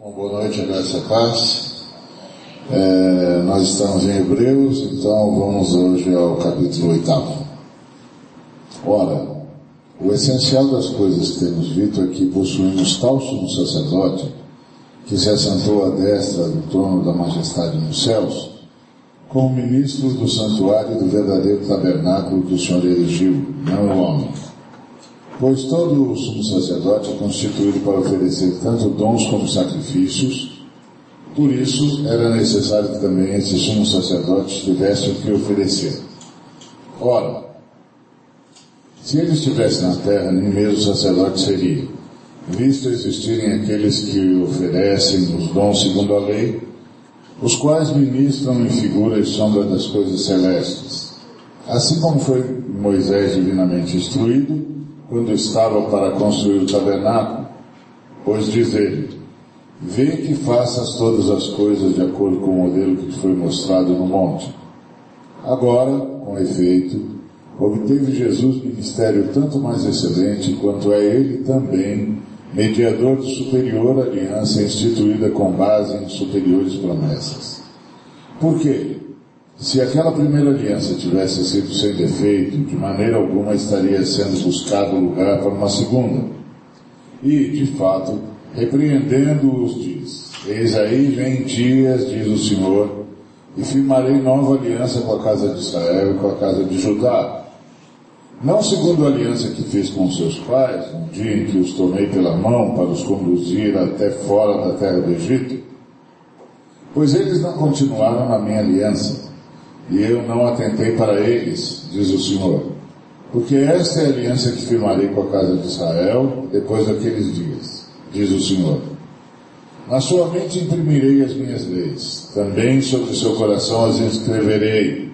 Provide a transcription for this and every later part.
Bom, boa noite, graça paz. É, nós estamos em Hebreus, então vamos hoje ao capítulo oitavo. Ora, o essencial das coisas que temos visto é que possuímos tal sumo sacerdote que se assentou à destra do trono da majestade nos céus, como ministro do santuário do verdadeiro tabernáculo que o Senhor erigiu, não o homem. Pois todo sumo sacerdote é constituído para oferecer tanto dons como sacrifícios, por isso era necessário que também esse sumo sacerdote tivesse o que oferecer. Ora, se ele estivesse na terra, nem mesmo sacerdote seria, visto existirem aqueles que oferecem os dons segundo a lei, os quais ministram em figura e sombra das coisas celestes. Assim como foi Moisés divinamente instruído, quando estava para construir o tabernáculo, pois diz ele, vê que faças todas as coisas de acordo com o modelo que te foi mostrado no monte. Agora, com efeito, obteve Jesus ministério tanto mais excelente quanto é ele também mediador de superior aliança instituída com base em superiores promessas. Por quê? Se aquela primeira aliança tivesse sido sem defeito, de maneira alguma estaria sendo buscado lugar para uma segunda. E, de fato, repreendendo-os diz, Eis aí vem dias, diz o Senhor, e firmarei nova aliança com a casa de Israel e com a casa de Judá, não segundo a aliança que fiz com seus pais, no dia em que os tomei pela mão para os conduzir até fora da terra do Egito, pois eles não continuaram na minha aliança, e eu não atentei para eles, diz o Senhor. Porque esta é a aliança que firmarei com a casa de Israel depois daqueles dias, diz o Senhor. Na sua mente imprimirei as minhas leis, também sobre seu coração as escreverei,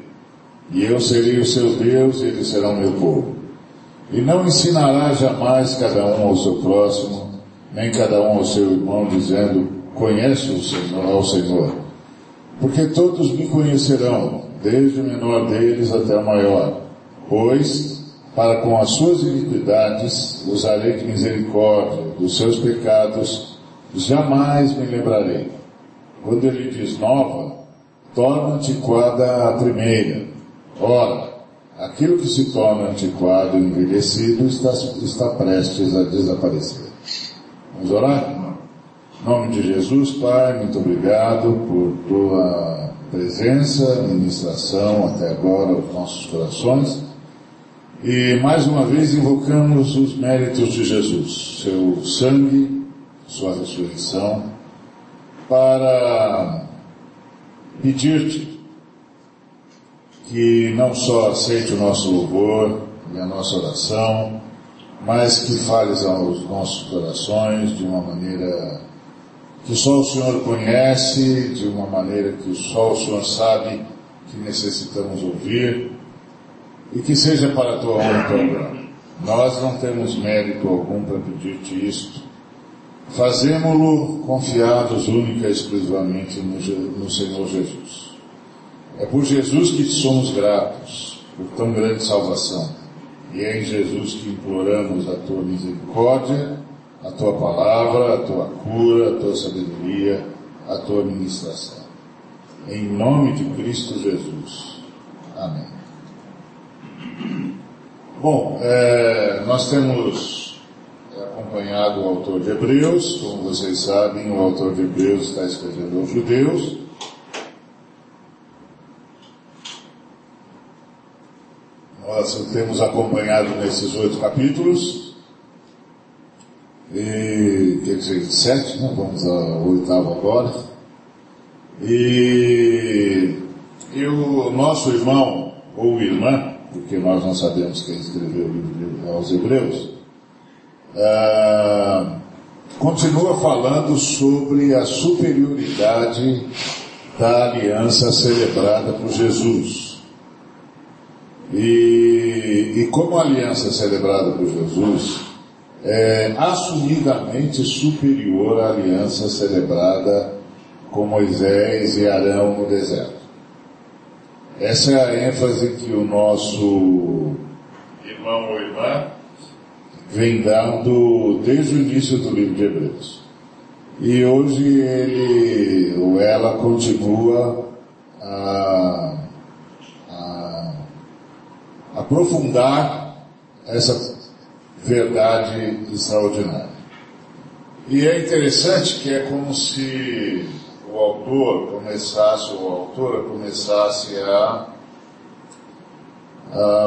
e eu serei o seu Deus e eles serão meu povo. E não ensinará jamais cada um ao seu próximo, nem cada um ao seu irmão, dizendo, conhece o Senhor, ao Senhor. Porque todos me conhecerão, desde o menor deles até o maior. Pois, para com as suas iniquidades, usarei de misericórdia, dos seus pecados, jamais me lembrarei. Quando ele diz nova, torna antiquada a primeira. Ora, aquilo que se torna antiquado e envelhecido está, está prestes a desaparecer. Vamos orar? Em nome de Jesus, Pai, muito obrigado por tua presença, ministração até agora aos nossos corações. E mais uma vez invocamos os méritos de Jesus, seu sangue, sua ressurreição, para pedir-te que não só aceite o nosso louvor e a nossa oração, mas que fales aos nossos corações de uma maneira que só o Senhor conhece, de uma maneira que só o Senhor sabe que necessitamos ouvir, e que seja para a tua honra e tua glória. Nós não temos mérito algum para pedir-te isto. Fazemos-lo confiados única e exclusivamente no, no Senhor Jesus. É por Jesus que somos gratos, por tão grande salvação. E é em Jesus que imploramos a tua misericórdia, a tua palavra, a tua cura, a tua sabedoria, a tua ministração. Em nome de Cristo Jesus. Amém. Bom, é, nós temos acompanhado o autor de Hebreus, como vocês sabem, o autor de Hebreus está escrevendo aos judeus, nós temos acompanhado nesses oito capítulos. E, quer dizer, sete, né? Vamos ao oitavo agora. E, e o nosso irmão, ou irmã, porque nós não sabemos quem escreveu o livro aos Hebreus, ah, continua falando sobre a superioridade da aliança celebrada por Jesus. E, e como a aliança celebrada por Jesus é assumidamente superior à aliança celebrada com Moisés e Arão no deserto. Essa é a ênfase que o nosso irmão ou irmã vem dando desde o início do livro de Hebreus. E hoje ele ou ela continua a, a aprofundar essa verdade extraordinária. E é interessante que é como se o autor começasse, ou a autora começasse a, a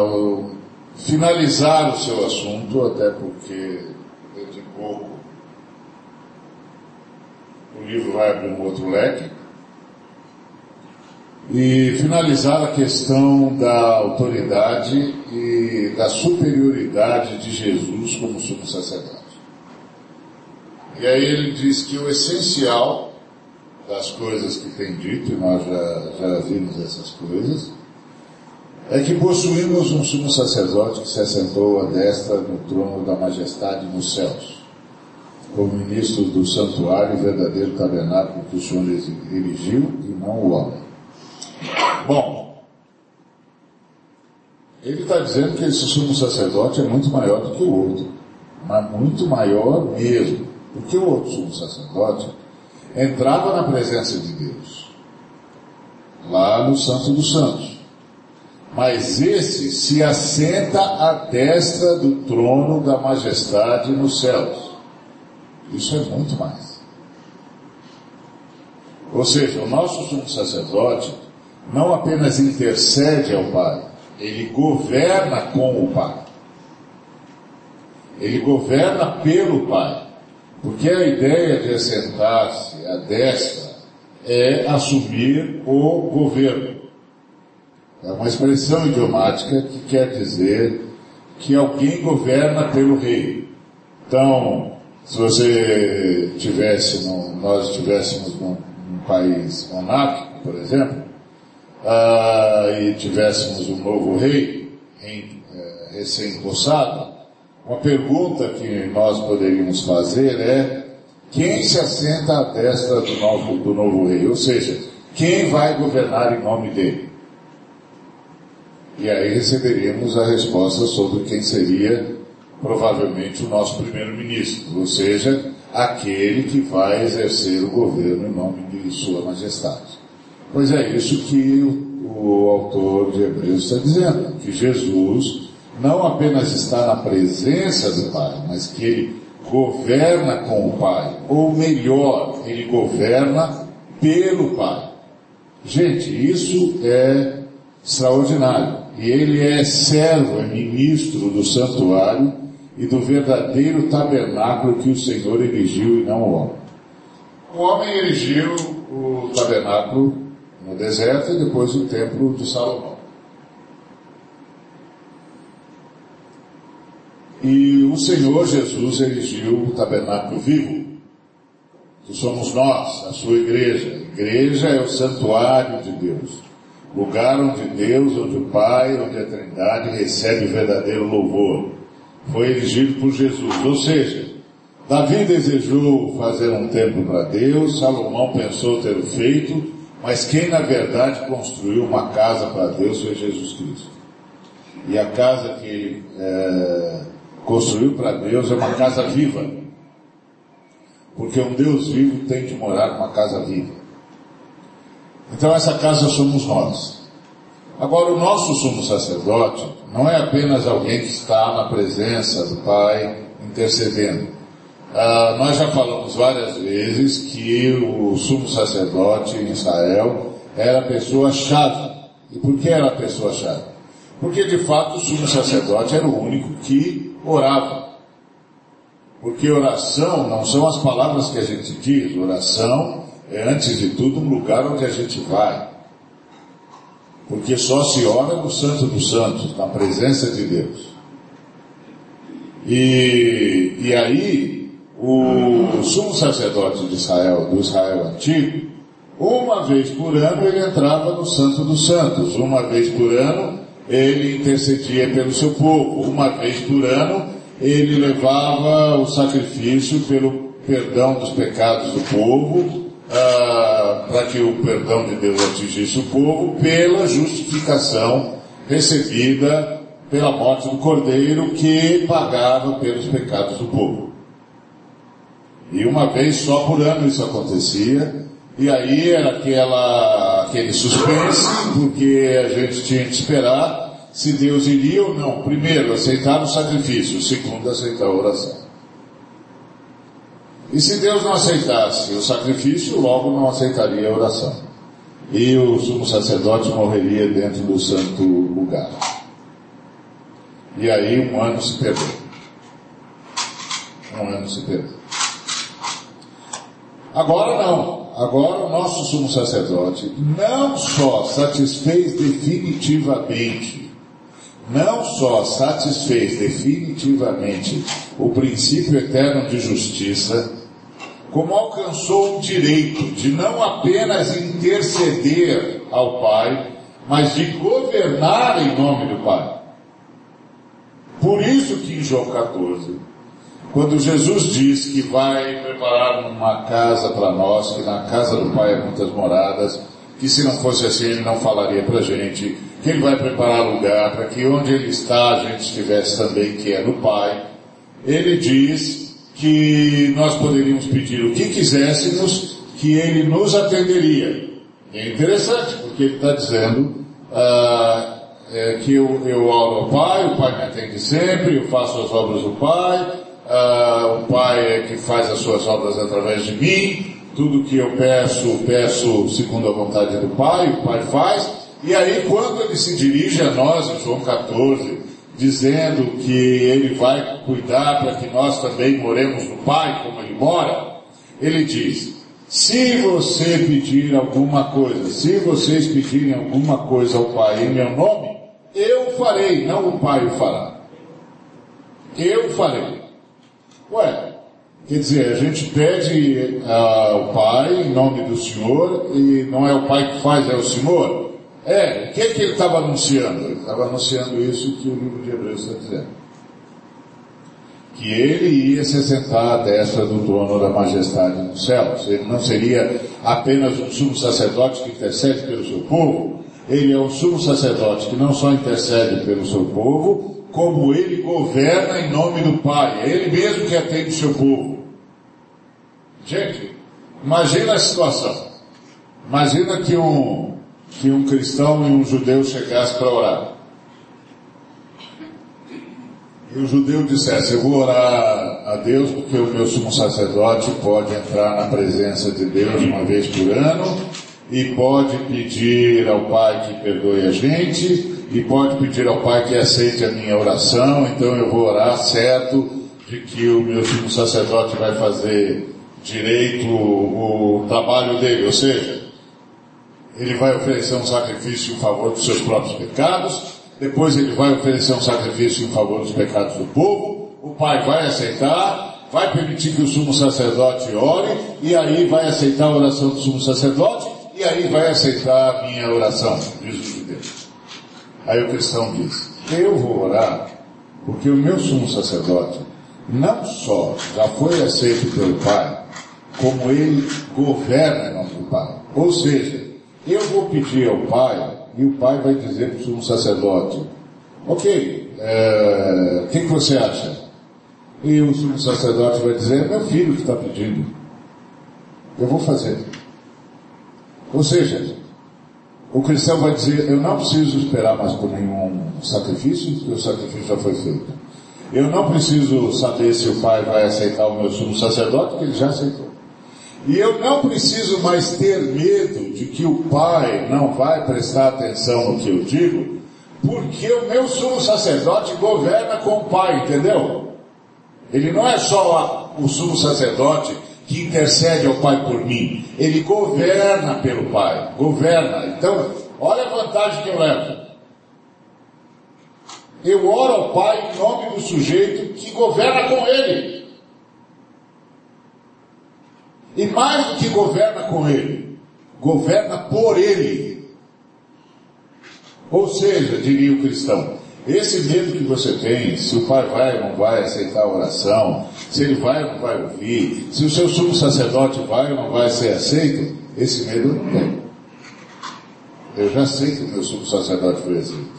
finalizar o seu assunto, até porque dentro de pouco o livro vai abrir um outro leque, e finalizar a questão da autoridade e da superioridade de Jesus como sumo sacerdote. E aí ele diz que o essencial das coisas que tem dito, e nós já, já vimos essas coisas, é que possuímos um sumo sacerdote que se assentou à destra no trono da majestade nos céus, como ministro do santuário e verdadeiro tabernáculo que o Senhor erigiu e não o homem. Bom, ele está dizendo que esse sumo sacerdote é muito maior do que o outro, mas muito maior mesmo, porque o outro sumo sacerdote entrava na presença de Deus, lá no Santo dos Santos. Mas esse se assenta à destra do trono da majestade nos céus. Isso é muito mais. Ou seja, o nosso sumo sacerdote não apenas intercede ao Pai, ele governa com o Pai. Ele governa pelo Pai. Porque a ideia de assentar-se à destra é assumir o governo. É uma expressão idiomática que quer dizer que alguém governa pelo rei. Então, se você tivesse, num, nós estivéssemos num, num, país monárquico, por exemplo, uh, e tivéssemos um novo rei uh, recém-possado, uma pergunta que nós poderíamos fazer é quem se assenta à destra do novo, do novo rei? Ou seja, quem vai governar em nome dele? E aí receberíamos a resposta sobre quem seria provavelmente o nosso primeiro-ministro, ou seja, aquele que vai exercer o governo em nome de Sua Majestade. Pois é isso que o, o autor de Hebreus está dizendo, que Jesus não apenas está na presença do Pai, mas que ele governa com o Pai, ou melhor, ele governa pelo Pai. Gente, isso é extraordinário. E ele é servo, é ministro do santuário e do verdadeiro tabernáculo que o Senhor erigiu e não o homem. O homem erigiu o tabernáculo no deserto e depois o templo de Salomão. E o Senhor Jesus erigiu o tabernáculo vivo, que somos nós, a sua igreja. A igreja é o santuário de Deus, lugar onde Deus, onde o Pai, onde a Trindade recebe o verdadeiro louvor. Foi erigido por Jesus. Ou seja, Davi desejou fazer um templo para Deus, Salomão pensou ter feito, mas quem na verdade construiu uma casa para Deus foi Jesus Cristo. E a casa que ele é, construiu para Deus é uma casa viva. Porque um Deus vivo tem que morar numa casa viva. Então essa casa somos nós. Agora o nosso sumo sacerdote não é apenas alguém que está na presença do Pai intercedendo. Ah, nós já falamos várias vezes que o sumo sacerdote em Israel era a pessoa chave. E por que era a pessoa chave? Porque de fato o sumo sacerdote era o único que orava. Porque oração não são as palavras que a gente diz, oração é antes de tudo um lugar onde a gente vai. Porque só se ora no Santo dos Santos, na presença de Deus. E, e aí, o, sumo sacerdote de Israel, do Israel antigo, uma vez por ano ele entrava no Santo dos Santos, uma vez por ano ele intercedia pelo seu povo. Uma vez por ano, ele levava o sacrifício pelo perdão dos pecados do povo, ah, para que o perdão de Deus atingisse o povo, pela justificação recebida pela morte do cordeiro que pagava pelos pecados do povo. E uma vez só por ano isso acontecia, e aí era aquela, aquele suspense, porque a gente tinha que esperar se Deus iria ou não. Primeiro, aceitar o sacrifício, segundo, aceitar a oração. E se Deus não aceitasse o sacrifício, logo não aceitaria a oração. E o sumo sacerdote morreria dentro do santo lugar. E aí um ano se perdeu. Um ano se perdeu. Agora não. Agora o nosso sumo sacerdote não só satisfez definitivamente, não só satisfez definitivamente o princípio eterno de justiça, como alcançou o direito de não apenas interceder ao Pai, mas de governar em nome do Pai. Por isso que em João 14, quando Jesus diz que vai preparar uma casa para nós, que na casa do Pai há muitas moradas, que se não fosse assim ele não falaria para a gente, que ele vai preparar lugar para que onde ele está a gente estivesse também, que é no Pai. Ele diz que nós poderíamos pedir o que quiséssemos, que ele nos atenderia. É interessante, porque ele está dizendo ah, é, que eu, eu oro ao Pai, o Pai me atende sempre, eu faço as obras do Pai, ah, o Pai é que faz as suas obras através de mim, tudo que eu peço, peço segundo a vontade do Pai, o Pai faz, e aí quando ele se dirige a nós, em João 14, dizendo que ele vai cuidar para que nós também moremos no Pai, como ele mora, ele diz, se você pedir alguma coisa, se vocês pedirem alguma coisa ao Pai em meu nome, eu farei, não o Pai o fará. Eu farei. Ué, quer dizer, a gente pede ao Pai em nome do Senhor e não é o Pai que faz, é o Senhor? É, o que, é que ele estava anunciando? Ele estava anunciando isso que o livro de Hebreus está dizendo. Que ele ia se sentar à destra do trono da majestade nos céus. Ele não seria apenas um sumo sacerdote que intercede pelo seu povo. Ele é um sumo sacerdote que não só intercede pelo seu povo, como ele governa em nome do Pai. É ele mesmo que atende o seu povo. Gente, imagina a situação. Imagina que um, que um cristão e um judeu chegassem para orar. E o judeu dissesse, eu vou orar a Deus porque o meu sumo sacerdote pode entrar na presença de Deus uma vez por ano e pode pedir ao Pai que perdoe a gente e pode pedir ao Pai que aceite a minha oração, então eu vou orar certo de que o meu sumo sacerdote vai fazer direito o, trabalho dele, ou seja, ele vai oferecer um sacrifício em favor dos seus próprios pecados, depois ele vai oferecer um sacrifício em favor dos pecados do povo, o pai vai aceitar, vai permitir que o sumo sacerdote ore, e aí vai aceitar a oração do sumo sacerdote, e aí vai aceitar a minha oração, diz o judeu. Aí o cristão diz, eu vou orar, porque o meu sumo sacerdote não só já foi aceito pelo Pai, como ele governa em nome do Pai. Ou seja, eu vou pedir ao pai e o pai vai dizer para o sumo sacerdote, ok, é, o que, que você acha? E o sumo sacerdote vai dizer, é meu filho que está pedindo. Eu vou fazer. Ou seja, o cristão vai dizer, eu não preciso esperar mais por nenhum sacrifício, porque o sacrifício já foi feito. Eu não preciso saber se o pai vai aceitar o meu sumo sacerdote, porque ele já aceitou. E eu não preciso mais ter medo de que o pai não vai prestar atenção no que eu digo, porque o meu sumo sacerdote governa com o pai, entendeu? Ele não é só o sumo sacerdote que intercede ao pai por mim, ele governa pelo pai, governa. Então, olha a vantagem que eu levo. Eu oro ao pai em nome do sujeito que governa com ele. E mais do que governa com ele, governa por ele. Ou seja, diria o cristão, esse medo que você tem, se o pai vai ou não vai aceitar a oração, se ele vai ou não vai ouvir, se o seu sumo sacerdote vai ou não vai ser aceito, esse medo eu não tenho. Eu já sei que o meu sumo sacerdote foi aceito.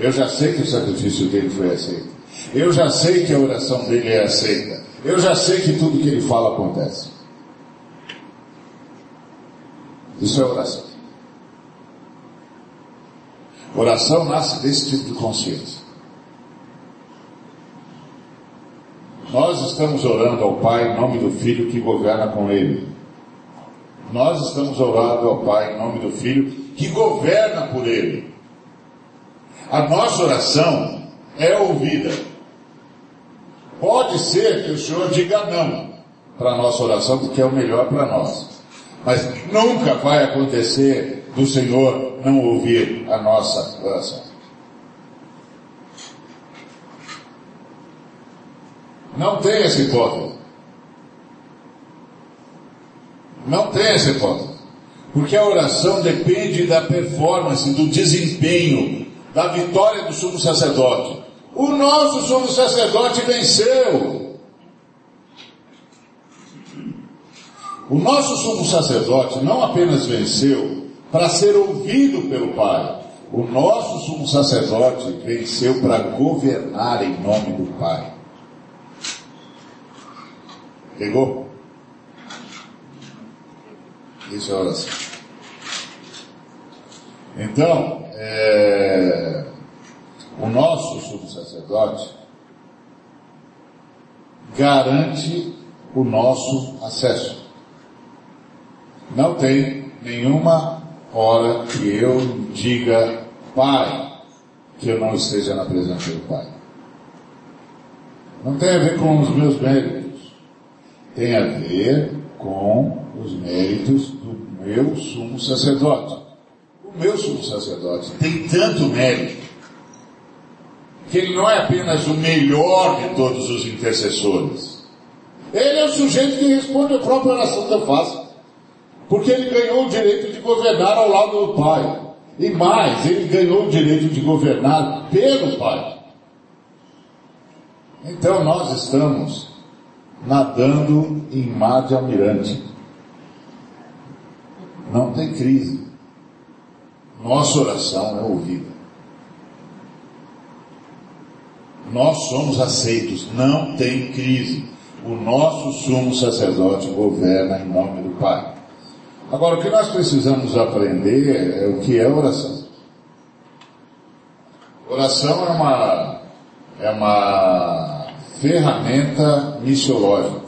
Eu já sei que o sacrifício dele foi aceito. Eu já sei que a oração dele é aceita. Eu já sei que tudo que ele fala acontece. Isso é oração. Oração nasce desse tipo de consciência. Nós estamos orando ao Pai em nome do Filho que governa com Ele. Nós estamos orando ao Pai em nome do Filho que governa por Ele. A nossa oração é ouvida. Pode ser que o Senhor diga não para a nossa oração, porque é o melhor para nós. Mas nunca vai acontecer do Senhor não ouvir a nossa oração. Não tem essa hipótese. Não tem essa hipótese. Porque a oração depende da performance, do desempenho, da vitória do sumo sacerdote. O nosso sumo sacerdote venceu. O nosso sumo sacerdote não apenas venceu para ser ouvido pelo Pai. O nosso sumo sacerdote venceu para governar em nome do Pai. Pegou? Isso é oração. Então, é, o nosso sumo sacerdote garante o nosso acesso. Não tem nenhuma hora que eu diga, Pai, que eu não esteja na presença do Pai. Não tem a ver com os meus méritos tem a ver com os méritos do meu sumo sacerdote. O meu sumo sacerdote tem tanto mérito que ele não é apenas o melhor de todos os intercessores. Ele é o sujeito que responde a própria oração da face. Porque ele ganhou o direito de governar ao lado do Pai. E mais, ele ganhou o direito de governar pelo Pai. Então nós estamos nadando em mar de almirante. Não tem crise. Nossa oração é ouvida. Nós somos aceitos, não tem crise. O nosso sumo sacerdote governa em nome do Pai. Agora, o que nós precisamos aprender é o que é oração. Oração é uma, é uma ferramenta missiológica.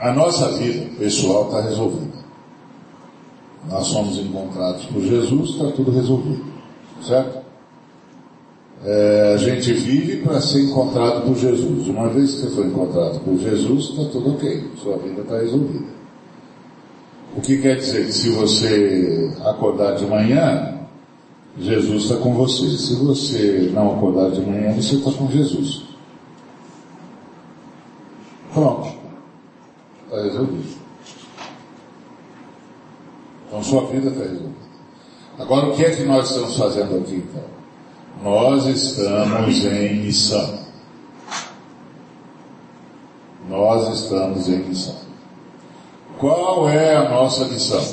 A nossa vida pessoal está resolvida. Nós somos encontrados por Jesus, está tudo resolvido. Certo? É, a gente vive para ser encontrado por Jesus. Uma vez que você foi encontrado por Jesus, está tudo ok. Sua vida está resolvida. O que quer dizer que se você acordar de manhã, Jesus está com você. Se você não acordar de manhã, você está com Jesus. Pronto. Está resolvido. Então sua vida está resolvida. Agora o que é que nós estamos fazendo aqui então? Nós estamos em missão. Nós estamos em missão. Qual é a nossa missão?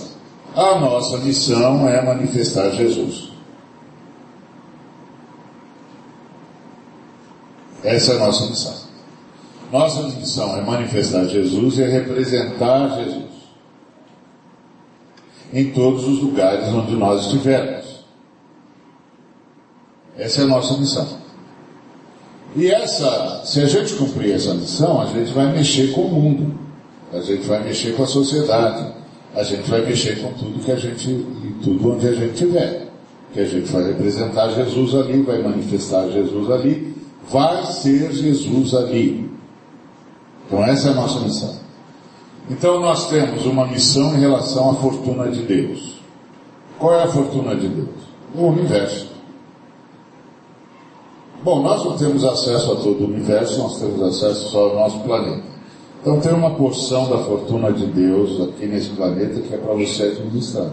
A nossa missão é manifestar Jesus. Essa é a nossa missão. Nossa missão é manifestar Jesus e é representar Jesus em todos os lugares onde nós estivermos. Essa é a nossa missão. E essa, se a gente cumprir essa missão, a gente vai mexer com o mundo, a gente vai mexer com a sociedade, a gente vai mexer com tudo que a gente, e tudo onde a gente estiver. Que a gente vai representar Jesus ali, vai manifestar Jesus ali, vai ser Jesus ali. Então essa é a nossa missão. Então nós temos uma missão em relação à fortuna de Deus. Qual é a fortuna de Deus? O universo. Bom, nós não temos acesso a todo o universo, nós temos acesso só ao nosso planeta. Então tem uma porção da fortuna de Deus aqui nesse planeta que é para você administrar.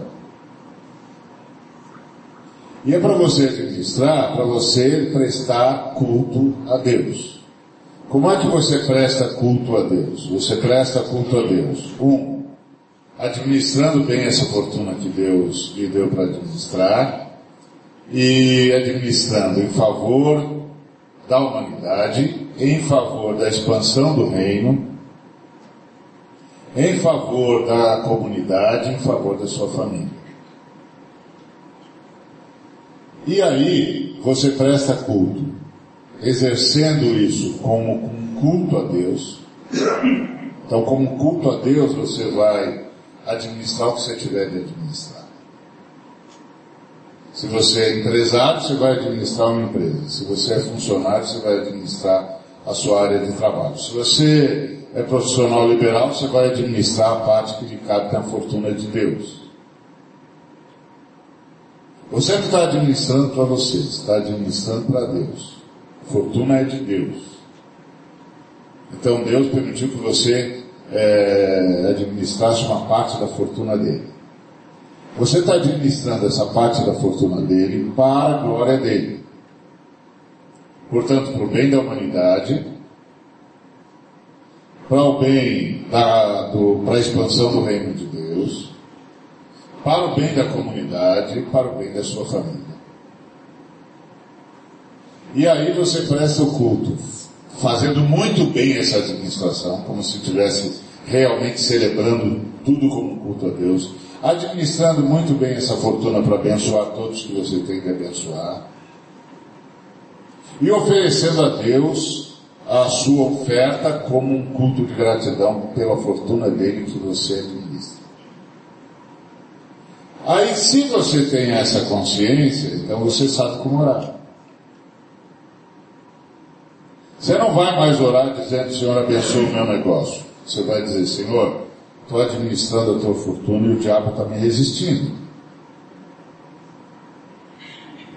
E é para você administrar, para você prestar culto a Deus. Como é que você presta culto a Deus? Você presta culto a Deus. Um, administrando bem essa fortuna que Deus lhe deu para administrar. e administrando em favor da humanidade, em favor da expansão do reino, em favor da comunidade, em favor da sua família. E aí você presta culto, exercendo isso como um culto a Deus. Então, como culto a Deus, você vai administrar o que você tiver de administrar. Se você é empresário, você vai administrar uma empresa. Se você é funcionário, você vai administrar a sua área de trabalho. Se você é profissional liberal, você vai administrar a parte que lhe cabe da fortuna de Deus. Você não está administrando para você, está administrando para Deus. A fortuna é de Deus. Então Deus permitiu que você é, administrasse uma parte da fortuna dele. Você está administrando essa parte da fortuna dele para a glória dele. Portanto, para o bem da humanidade, para o bem da, do, para a expansão do reino de Deus, para o bem da comunidade, para o bem da sua família. E aí você presta o culto, fazendo muito bem essa administração, como se estivesse realmente celebrando tudo como culto a Deus, administrando muito bem essa fortuna para abençoar todos que você tem que abençoar, e oferecendo a Deus a sua oferta como um culto de gratidão pela fortuna dele que você administra. Aí, se você tem essa consciência, então você sabe como orar. Você não vai mais orar dizendo, Senhor, abençoe o meu negócio. Você vai dizer, Senhor, estou administrando a tua fortuna e o diabo está me resistindo.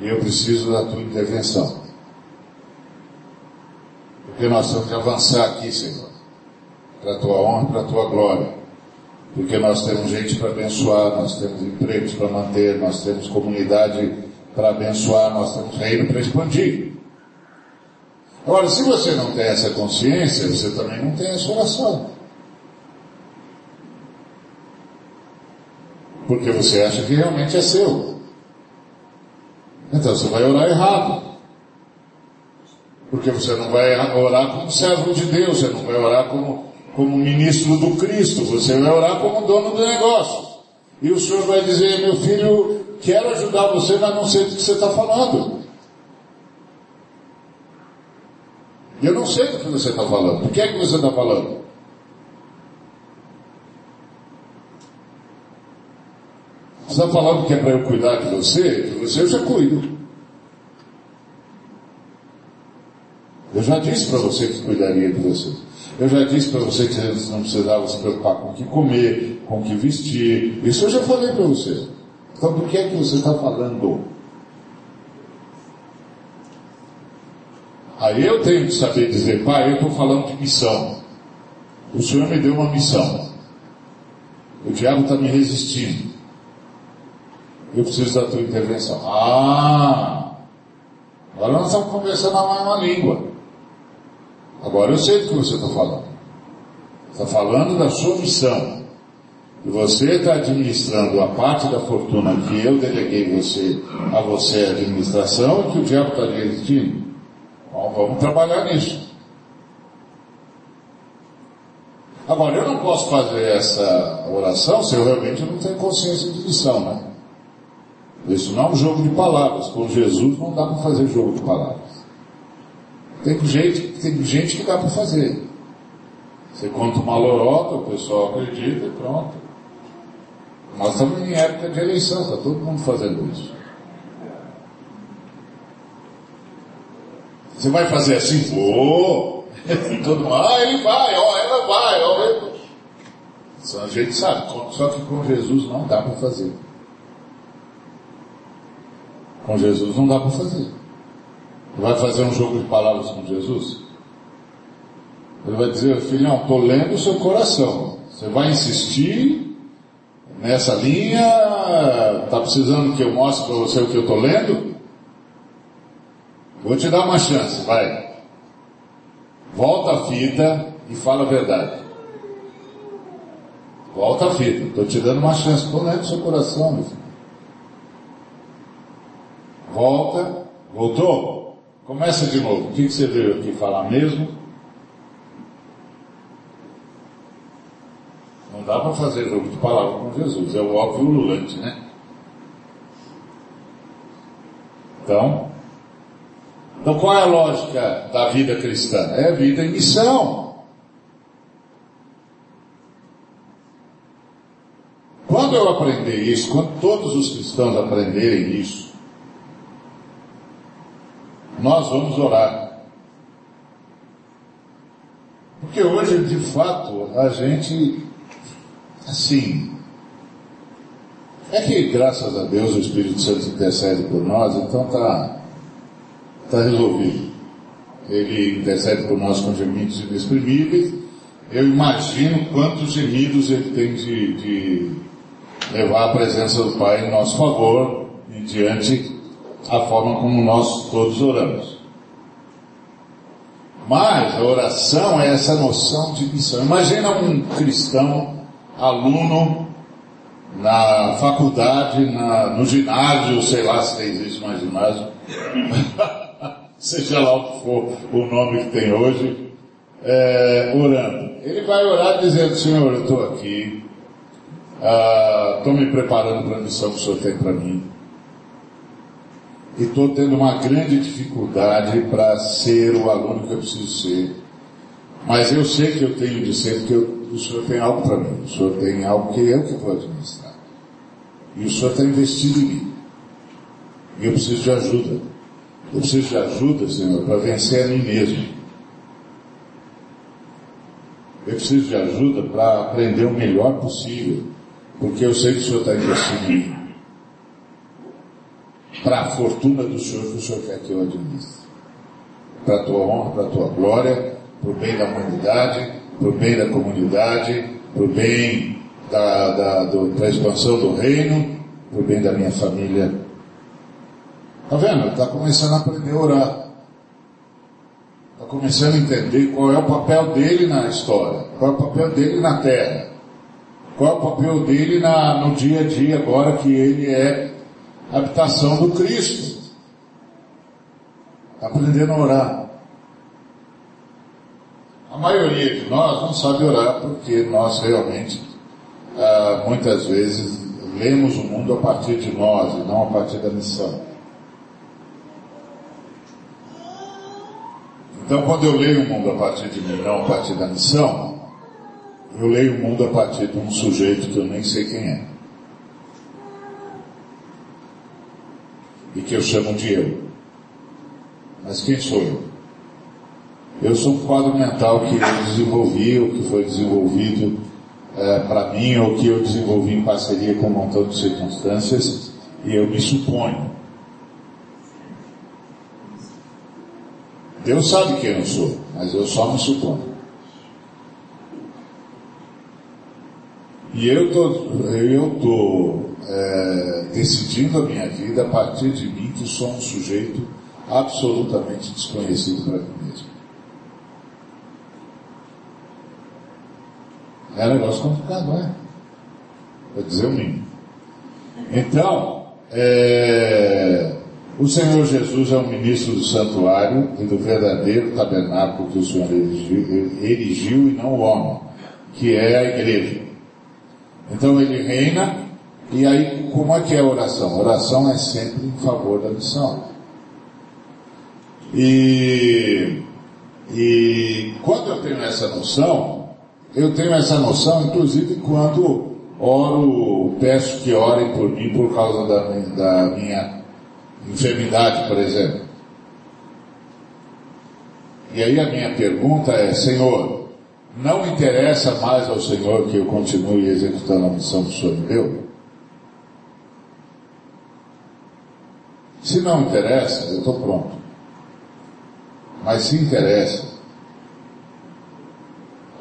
E eu preciso da tua intervenção. Porque nós temos que avançar aqui, Senhor. Para a tua honra para a tua glória. Porque nós temos gente para abençoar, nós temos empregos para manter, nós temos comunidade para abençoar, nós temos reino para expandir. Agora, se você não tem essa consciência, você também não tem essa oração. Porque você acha que realmente é seu. Então você vai orar errado. Porque você não vai orar como servo de Deus, você não vai orar como, como ministro do Cristo, você vai orar como dono do negócio. E o Senhor vai dizer, meu filho, quero ajudar você, mas não sei do que você está falando. Eu não sei do que você está falando. Por que é que você está falando? Você está falando que é para eu cuidar de você? De você eu já cuido. Eu já disse para você que cuidaria de você. Eu já disse para você que você não precisava se preocupar com o que comer, com o que vestir. Isso eu já falei para você. Então por que é que você está falando? Aí eu tenho que saber dizer, pai, eu estou falando de missão. O Senhor me deu uma missão. O diabo está me resistindo. Eu preciso da tua intervenção. Ah! Agora nós estamos conversando a mesma língua. Agora eu sei do que você está falando. Está falando da sua missão. E você está administrando a parte da fortuna que eu deleguei você, a você a administração e que o diabo está resistindo. Bom, vamos trabalhar nisso. Agora, eu não posso fazer essa oração se eu realmente não tenho consciência de missão, né? Isso não é um jogo de palavras. Com Jesus não dá para fazer jogo de palavras. Tem gente, tem gente que dá para fazer. Você conta uma lorota, o pessoal acredita e pronto. Nós estamos em época de eleição, está todo mundo fazendo isso. Você vai fazer assim, vou. todo mundo, ah, ele vai, ó, ela vai, ó. Ele... A gente sabe, só que com Jesus não dá para fazer. Com Jesus não dá para fazer. Vai fazer um jogo de palavras com Jesus? Ele vai dizer, filhão, estou lendo o seu coração. Você vai insistir nessa linha? Está precisando que eu mostre para você o que eu estou lendo? Vou te dar uma chance, vai. Volta a fita e fala a verdade. Volta a fita, estou te dando uma chance, estou lendo o seu coração, meu filho. Volta, voltou? Começa de novo. O que, você veio aqui falar mesmo? Não dá para fazer jogo de palavras com Jesus, é o óbvio ululante, né? Então, então qual é a lógica da vida cristã? É a vida em missão. Quando eu aprender isso, quando todos os cristãos aprenderem isso, nós vamos orar. Porque hoje, de fato, a gente, assim, é que graças a Deus o Espírito Santo intercede por nós, então está tá resolvido. Ele intercede por nós com gemidos inexprimíveis. Eu imagino quantos gemidos ele tem de, de levar a presença do Pai em nosso favor e diante a forma como nós todos oramos. Mas a oração é essa noção de missão. Imagina um cristão, aluno, na faculdade, na, no ginásio, sei lá se existe mais ginásio, seja lá o que for o nome que tem hoje, é, orando. Ele vai orar dizendo, Senhor, eu estou aqui, Estou uh, me preparando para a missão que o Senhor tem para mim. E estou tendo uma grande dificuldade para ser o aluno que eu preciso ser. Mas eu sei que eu tenho de ser, porque eu, o Senhor tem algo para mim. O Senhor tem algo que eu que vou administrar. E o Senhor está investindo em mim. E eu preciso de ajuda. Eu preciso de ajuda, Senhor, para vencer a mim mesmo. Eu preciso de ajuda para aprender o melhor possível porque eu sei que o Senhor está investindo em mim. Para a fortuna do Senhor que o Senhor quer que eu administre. Para a tua honra, para a tua glória, para o bem da humanidade, para o bem da comunidade, para o bem da, da, do, da expansão do reino, para o bem da minha família. Está vendo? Está começando a aprender a orar. Está começando a entender qual é o papel dele na história, qual é o papel dele na terra. Qual é o papel dele na, no dia a dia agora que ele é habitação do Cristo? Aprendendo a orar. A maioria de nós não sabe orar porque nós realmente, ah, muitas vezes, lemos o mundo a partir de nós e não a partir da missão. Então, quando eu leio o mundo a partir de mim, não a partir da missão, eu leio o mundo a partir de um sujeito que eu nem sei quem é. E que eu chamo de eu. Mas quem sou eu? Eu sou um quadro mental que eu desenvolvi, ou que foi desenvolvido é, para mim, ou que eu desenvolvi em parceria com um montão de circunstâncias, e eu me suponho. Deus sabe quem eu sou, mas eu só me suponho. E eu estou eu tô, é, decidindo a minha vida a partir de mim que sou um sujeito absolutamente desconhecido para mim mesmo. É um negócio complicado, não é? Para dizer o mínimo. Então, é, o Senhor Jesus é o ministro do santuário e do verdadeiro tabernáculo que o Senhor erigiu, erigiu e não o homem, que é a igreja. Então ele reina, e aí como é que é a oração? A oração é sempre em favor da missão. E, e quando eu tenho essa noção, eu tenho essa noção, inclusive quando oro, peço que orem por mim por causa da, da minha enfermidade, por exemplo. E aí a minha pergunta é, Senhor, não interessa mais ao Senhor que eu continue executando a missão que o Senhor me deu? Se não interessa, eu estou pronto. Mas se interessa,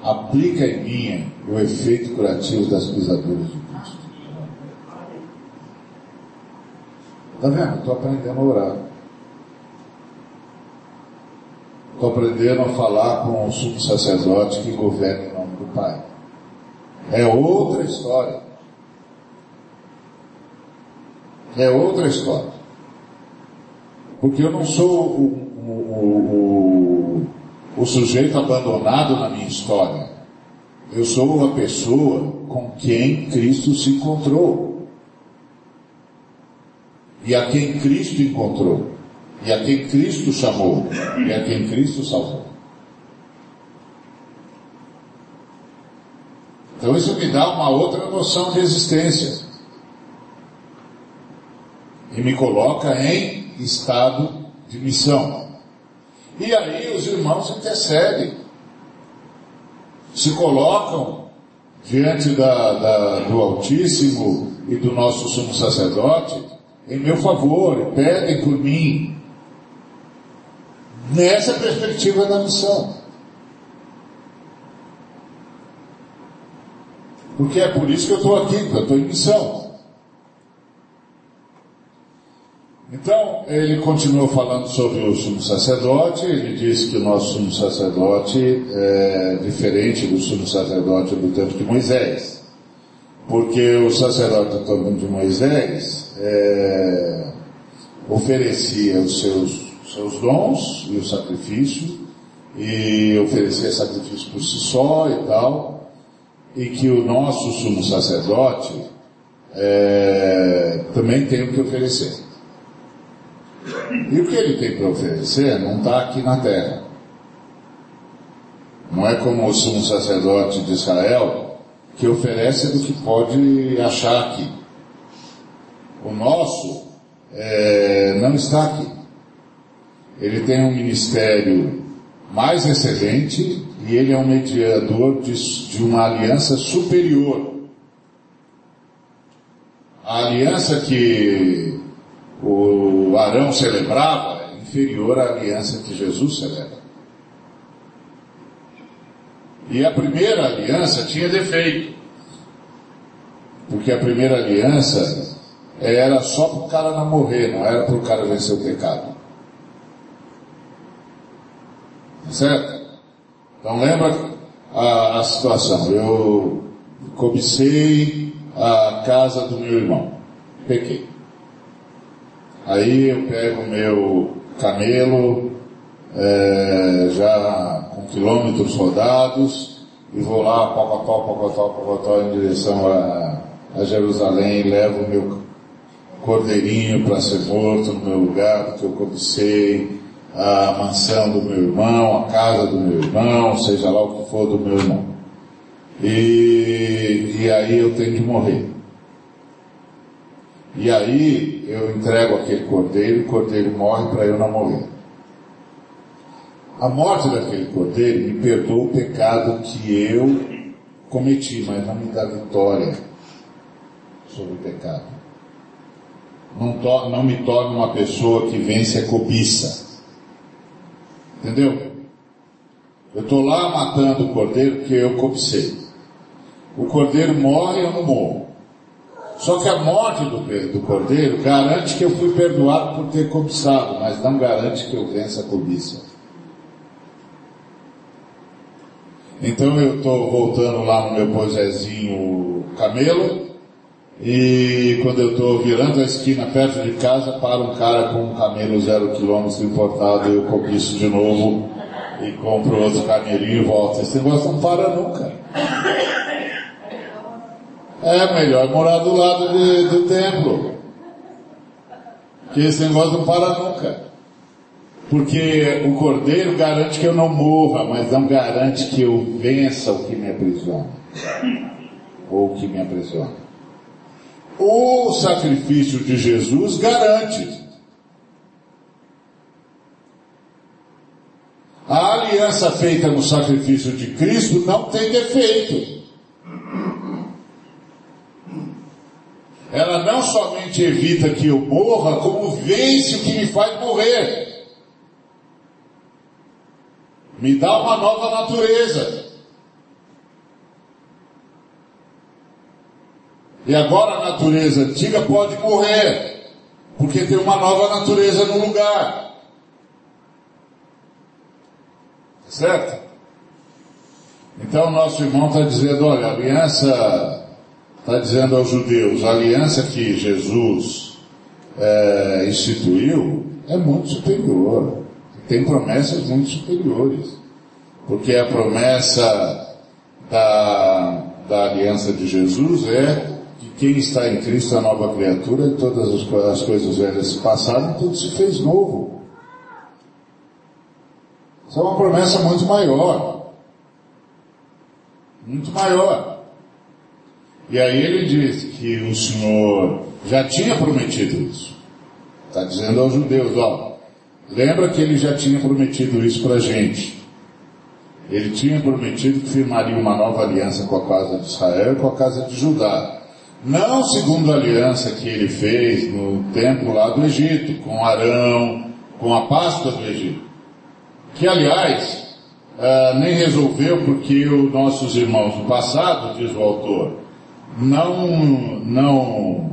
aplica em mim o efeito curativo das pisaduras de Cristo. Está vendo? Estou aprendendo a orar. A falar com o sumo sacerdote que governa em nome do Pai. É outra história. É outra história. Porque eu não sou o, o, o, o sujeito abandonado na minha história. Eu sou a pessoa com quem Cristo se encontrou. E a quem Cristo encontrou. E a quem Cristo chamou. E a quem Cristo salvou. Então isso me dá uma outra noção de existência. E me coloca em estado de missão. E aí os irmãos intercedem. Se colocam diante da, da, do Altíssimo e do nosso sumo sacerdote em meu favor pedem por mim. Nessa perspectiva da missão. Porque é por isso que eu estou aqui, porque eu estou em missão. Então, ele continuou falando sobre o sumo sacerdote, ele disse que o nosso sumo sacerdote é diferente do sumo sacerdote do tempo de Moisés. Porque o sacerdote do tempo de Moisés é, oferecia os seus, seus dons e o sacrifício, e oferecia sacrifício por si só e tal, e que o nosso sumo sacerdote é, também tem o que oferecer. E o que ele tem para oferecer não está aqui na terra. Não é como o sumo sacerdote de Israel, que oferece do que pode achar aqui. O nosso é, não está aqui. Ele tem um ministério mais excelente e ele é um mediador de, de uma aliança superior. A aliança que o Arão celebrava é inferior à aliança que Jesus celebra. E a primeira aliança tinha defeito. Porque a primeira aliança era só para o cara não morrer, não era para o cara vencer o pecado. Certo? Então lembra a, a situação. Eu cobicei a casa do meu irmão. Pequei. Aí eu pego meu camelo, é, já com quilômetros rodados, e vou lá, pocotó, pocotó, pocotó, em direção a, a Jerusalém, e levo meu cordeirinho para ser morto no meu lugar, porque eu cobicei, a mansão do meu irmão, a casa do meu irmão, seja lá o que for do meu irmão. E, e aí eu tenho que morrer. E aí eu entrego aquele cordeiro o cordeiro morre para eu não morrer. A morte daquele cordeiro me perdoa o pecado que eu cometi, mas não me dá vitória sobre o pecado. Não, to, não me torna uma pessoa que vence a cobiça. Entendeu? Eu estou lá matando o cordeiro que eu cobicei. O cordeiro morre eu não morro. Só que a morte do, do cordeiro garante que eu fui perdoado por ter cobiçado, mas não garante que eu vença a cobiça. Então eu estou voltando lá no meu poisézinho camelo, e quando eu estou virando a esquina perto de casa, para um cara com um camelo zero quilômetro importado, eu cobiço de novo e compro outro camelinho e volto. Esse negócio não para nunca. É melhor morar do lado de, do templo. Que esse negócio não para nunca. Porque o cordeiro garante que eu não morra, mas não garante que eu vença o que me aprisiona. Ou o que me aprisiona. O sacrifício de Jesus garante. A aliança feita no sacrifício de Cristo não tem defeito. Ela não somente evita que eu morra, como vence o que me faz morrer. Me dá uma nova natureza. E agora a natureza antiga pode morrer, porque tem uma nova natureza no lugar. Certo? Então nosso irmão está dizendo, olha, a aliança, está dizendo aos judeus, a aliança que Jesus é, instituiu é muito superior. Tem promessas muito superiores. Porque a promessa da, da aliança de Jesus é quem está em Cristo é nova criatura e todas as, as coisas velhas passaram, tudo se fez novo. Isso é uma promessa muito maior. Muito maior. E aí ele diz que o Senhor já tinha prometido isso. Está dizendo aos judeus, ó, lembra que ele já tinha prometido isso para a gente. Ele tinha prometido que firmaria uma nova aliança com a casa de Israel e com a casa de Judá. Não segundo a aliança que ele fez no tempo lá do Egito, com Arão, com a Páscoa do Egito. Que aliás, uh, nem resolveu porque os nossos irmãos do passado, diz o autor, não, não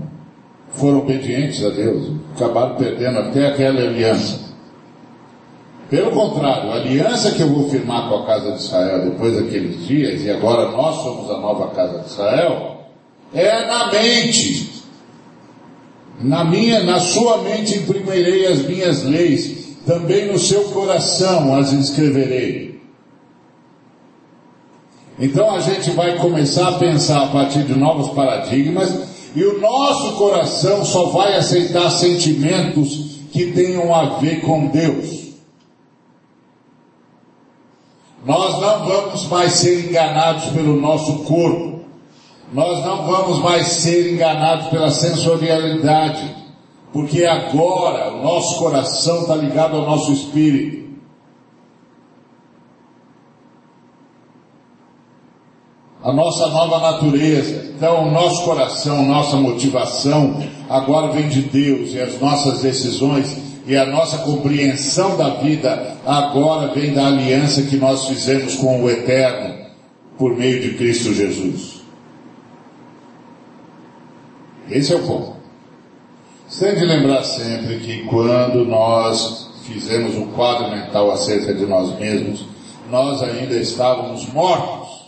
foram obedientes a Deus, acabaram perdendo até aquela aliança. Pelo contrário, a aliança que eu vou firmar com a casa de Israel depois daqueles dias, e agora nós somos a nova casa de Israel, é na mente. Na minha, na sua mente imprimirei as minhas leis, também no seu coração as escreverei. Então a gente vai começar a pensar a partir de novos paradigmas e o nosso coração só vai aceitar sentimentos que tenham a ver com Deus. Nós não vamos mais ser enganados pelo nosso corpo. Nós não vamos mais ser enganados pela sensorialidade. Porque agora o nosso coração está ligado ao nosso espírito. a nossa nova natureza. Então, o nosso coração, nossa motivação agora vem de Deus e as nossas decisões e a nossa compreensão da vida agora vem da aliança que nós fizemos com o Eterno por meio de Cristo Jesus. Esse é o ponto. Você tem de lembrar sempre que quando nós fizemos um quadro mental acerca de nós mesmos, nós ainda estávamos mortos.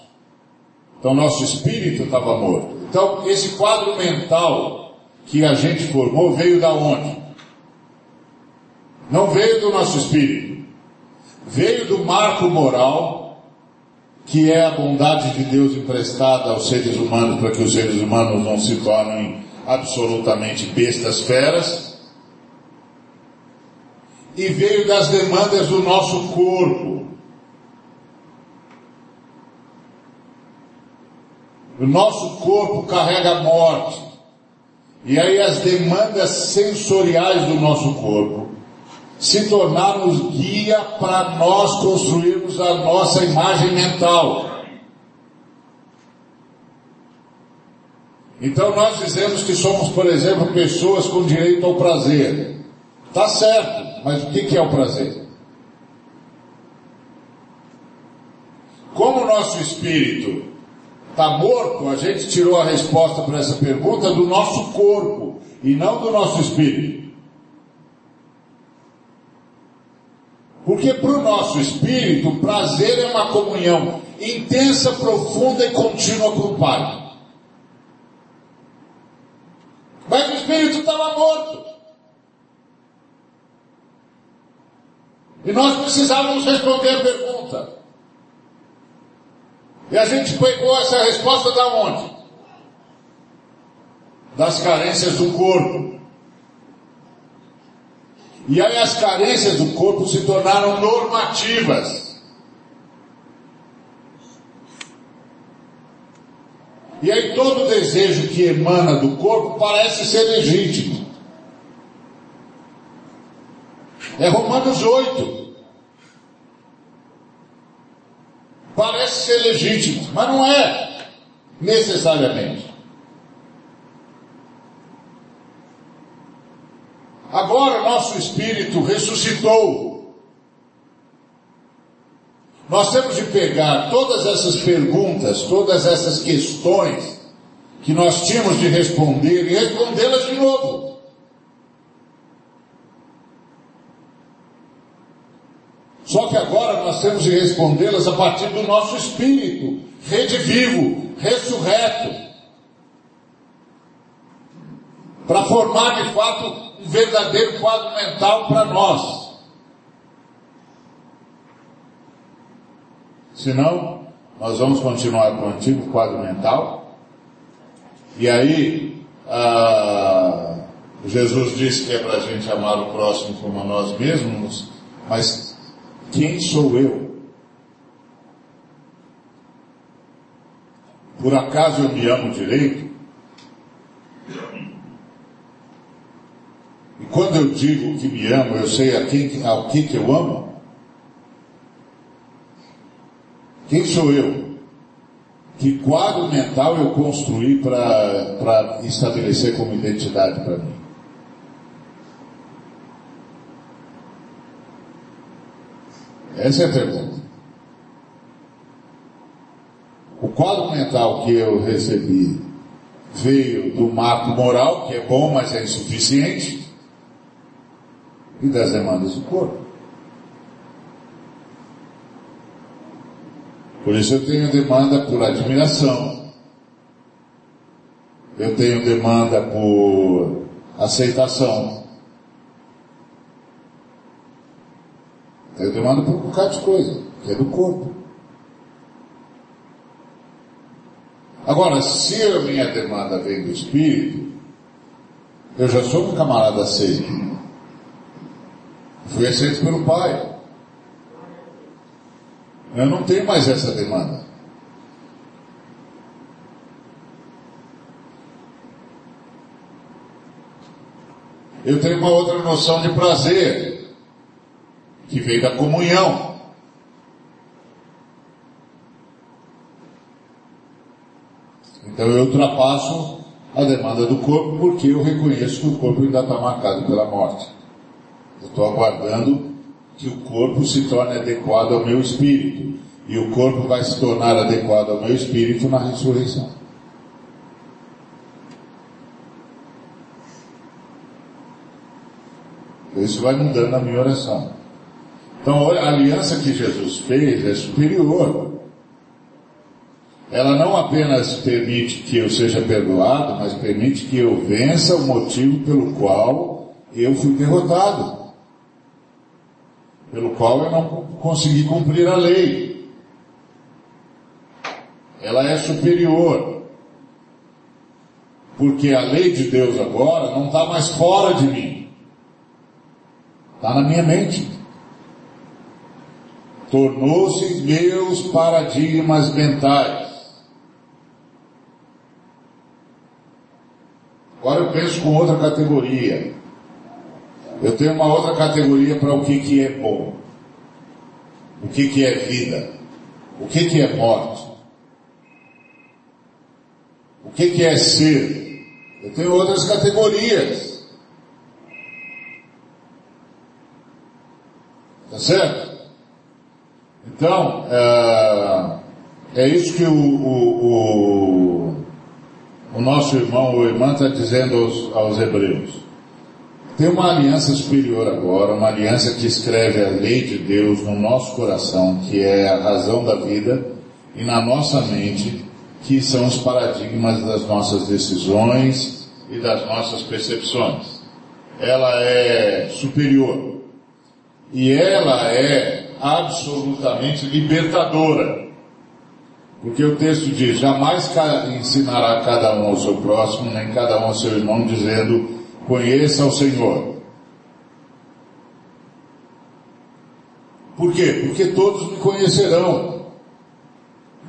Então nosso espírito estava morto. Então esse quadro mental que a gente formou veio da onde? Não veio do nosso espírito. Veio do marco moral, que é a bondade de Deus emprestada aos seres humanos para que os seres humanos não se tornem absolutamente bestas feras. E veio das demandas do nosso corpo. O nosso corpo carrega a morte. E aí as demandas sensoriais do nosso corpo se tornaram guia para nós construirmos a nossa imagem mental. Então nós dizemos que somos, por exemplo, pessoas com direito ao prazer. Tá certo, mas o que é o prazer? Como o nosso espírito está morto, a gente tirou a resposta para essa pergunta do nosso corpo e não do nosso espírito. Porque para o nosso espírito, prazer é uma comunhão intensa, profunda e contínua com o Pai. Mas o espírito estava morto. E nós precisávamos responder a pergunta: e a gente pegou essa resposta da onde? Das carências do corpo. E aí as carências do corpo se tornaram normativas. E aí todo desejo que emana do corpo parece ser legítimo. É Romanos 8. parece ser legítimo, mas não é necessariamente. Agora nosso espírito ressuscitou. Nós temos de pegar todas essas perguntas, todas essas questões que nós tínhamos de responder e respondê-las de novo. Só que agora nós temos de respondê-las a partir do nosso espírito, redivivo, ressurreto. Para formar de fato um verdadeiro quadro mental para nós. Senão, nós vamos continuar com o antigo quadro mental. E aí, ah, Jesus disse que é para a gente amar o próximo como a nós mesmos, mas quem sou eu? Por acaso eu me amo direito? E quando eu digo que me amo, eu sei a quem, ao que que eu amo? Quem sou eu? Que quadro mental eu construí para estabelecer como identidade para mim? Essa é a pergunta. O quadro mental que eu recebi veio do mato moral, que é bom, mas é insuficiente, e das demandas do corpo. Por isso eu tenho demanda por admiração. Eu tenho demanda por aceitação. Eu demando por um bocado de coisa, que é do corpo. Agora, se a minha demanda vem do espírito, eu já sou um camarada aceito. Fui aceito pelo pai. Eu não tenho mais essa demanda. Eu tenho uma outra noção de prazer, que vem da comunhão. Então eu ultrapasso a demanda do corpo porque eu reconheço que o corpo ainda está marcado pela morte. Eu estou aguardando que o corpo se torne adequado ao meu espírito. E o corpo vai se tornar adequado ao meu espírito na ressurreição. Isso vai mudando a minha oração. Então a aliança que Jesus fez é superior ela não apenas permite que eu seja perdoado, mas permite que eu vença o motivo pelo qual eu fui derrotado. Pelo qual eu não consegui cumprir a lei. Ela é superior. Porque a lei de Deus agora não está mais fora de mim. Está na minha mente. Tornou-se meus paradigmas mentais. Agora eu penso com outra categoria. Eu tenho uma outra categoria para o que, que é bom. O que, que é vida. O que, que é morte. O que, que é ser. Eu tenho outras categorias. Tá certo? Então, é, é isso que o, o, o o nosso irmão ou irmã está dizendo aos, aos hebreus. Tem uma aliança superior agora, uma aliança que escreve a lei de Deus no nosso coração, que é a razão da vida, e na nossa mente, que são os paradigmas das nossas decisões e das nossas percepções. Ela é superior. E ela é absolutamente libertadora. Porque o texto diz, jamais ensinará cada um ao seu próximo, nem cada um ao seu irmão, dizendo, conheça o Senhor. Por quê? Porque todos me conhecerão,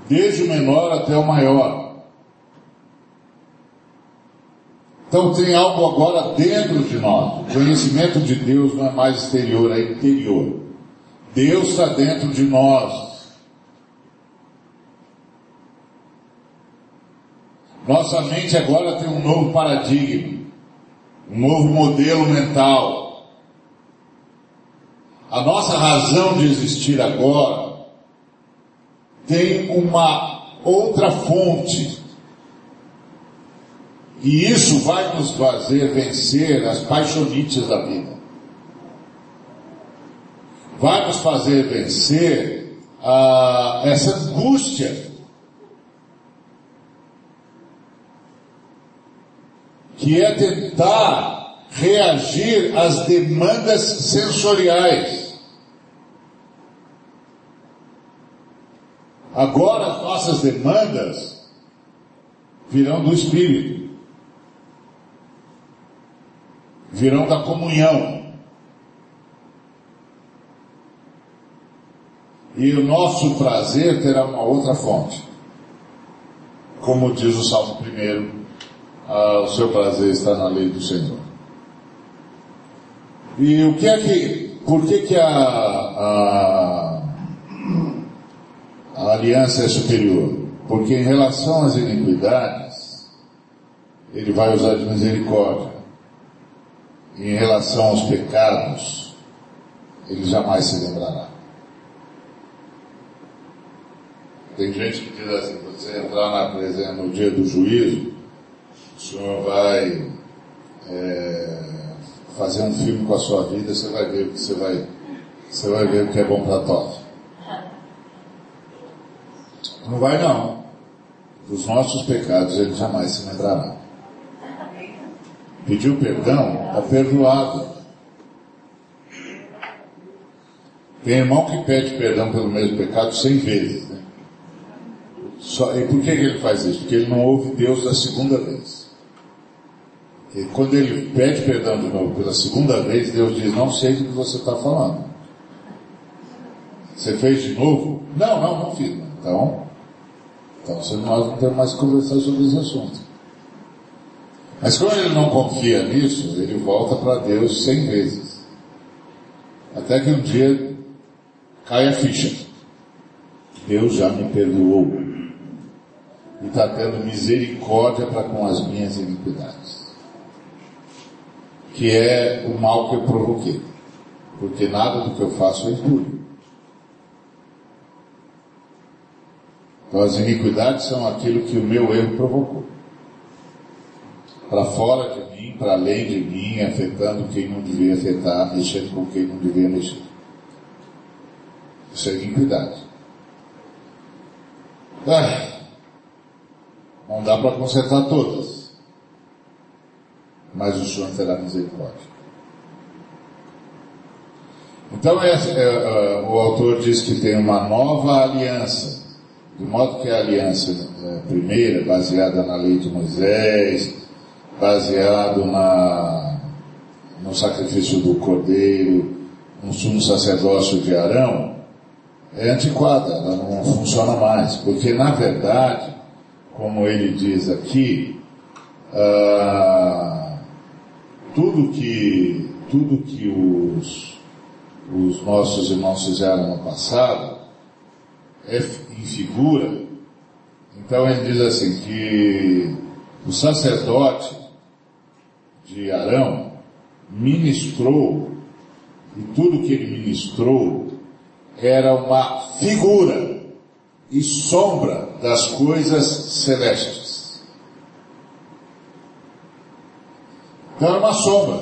desde o menor até o maior. Então tem algo agora dentro de nós. O conhecimento de Deus não é mais exterior, é interior. Deus está dentro de nós. Nossa mente agora tem um novo paradigma, um novo modelo mental. A nossa razão de existir agora tem uma outra fonte. E isso vai nos fazer vencer as paixonites da vida. Vai nos fazer vencer ah, essa angústia que é tentar reagir às demandas sensoriais. Agora as nossas demandas virão do Espírito, virão da comunhão. E o nosso prazer terá uma outra fonte. Como diz o Salmo 1, ah, o seu prazer está na lei do Senhor. E o que é que, por que que a, a, a aliança é superior? Porque em relação às iniquidades, ele vai usar de misericórdia. E em relação aos pecados, ele jamais se lembrará. Tem gente que diz assim, você entrar na presença no dia do juízo, o senhor vai é, fazer um filme com a sua vida, você vai ver o que você vai, você vai ver o que é bom para todos. Não vai não. Dos nossos pecados ele jamais se lembrará. Pediu perdão, está perdoado. Tem irmão que pede perdão pelo mesmo pecado cem vezes. Né? Só, e por que, que ele faz isso? Porque ele não ouve Deus da segunda vez. E quando ele pede perdão de novo pela segunda vez, Deus diz, não sei do que você está falando. Você fez de novo? Não, não, não fiz. Então, então nós não temos mais que conversar sobre esse assunto. Mas quando ele não confia nisso, ele volta para Deus cem vezes. Até que um dia cai a ficha. Deus já me perdoou. E está tendo misericórdia para com as minhas iniquidades que é o mal que eu provoquei. Porque nada do que eu faço é impuro. Então as iniquidades são aquilo que o meu erro provocou. Para fora de mim, para além de mim, afetando quem não devia afetar, mexendo com quem não devia mexer. Isso é iniquidade. Ah, não dá para consertar todas mas o Senhor terá misericórdia. Então é, é, é, o autor diz que tem uma nova aliança, de modo que a aliança é, primeira, baseada na lei de Moisés, baseado na, no sacrifício do cordeiro, no sumo sacerdócio de Arão, é antiquada, ela não funciona mais, porque na verdade, como ele diz aqui, ah, tudo que, tudo que os, os nossos irmãos fizeram no passado é em figura. Então ele diz assim que o sacerdote de Arão ministrou e tudo que ele ministrou era uma figura e sombra das coisas celestes. Então era uma sombra.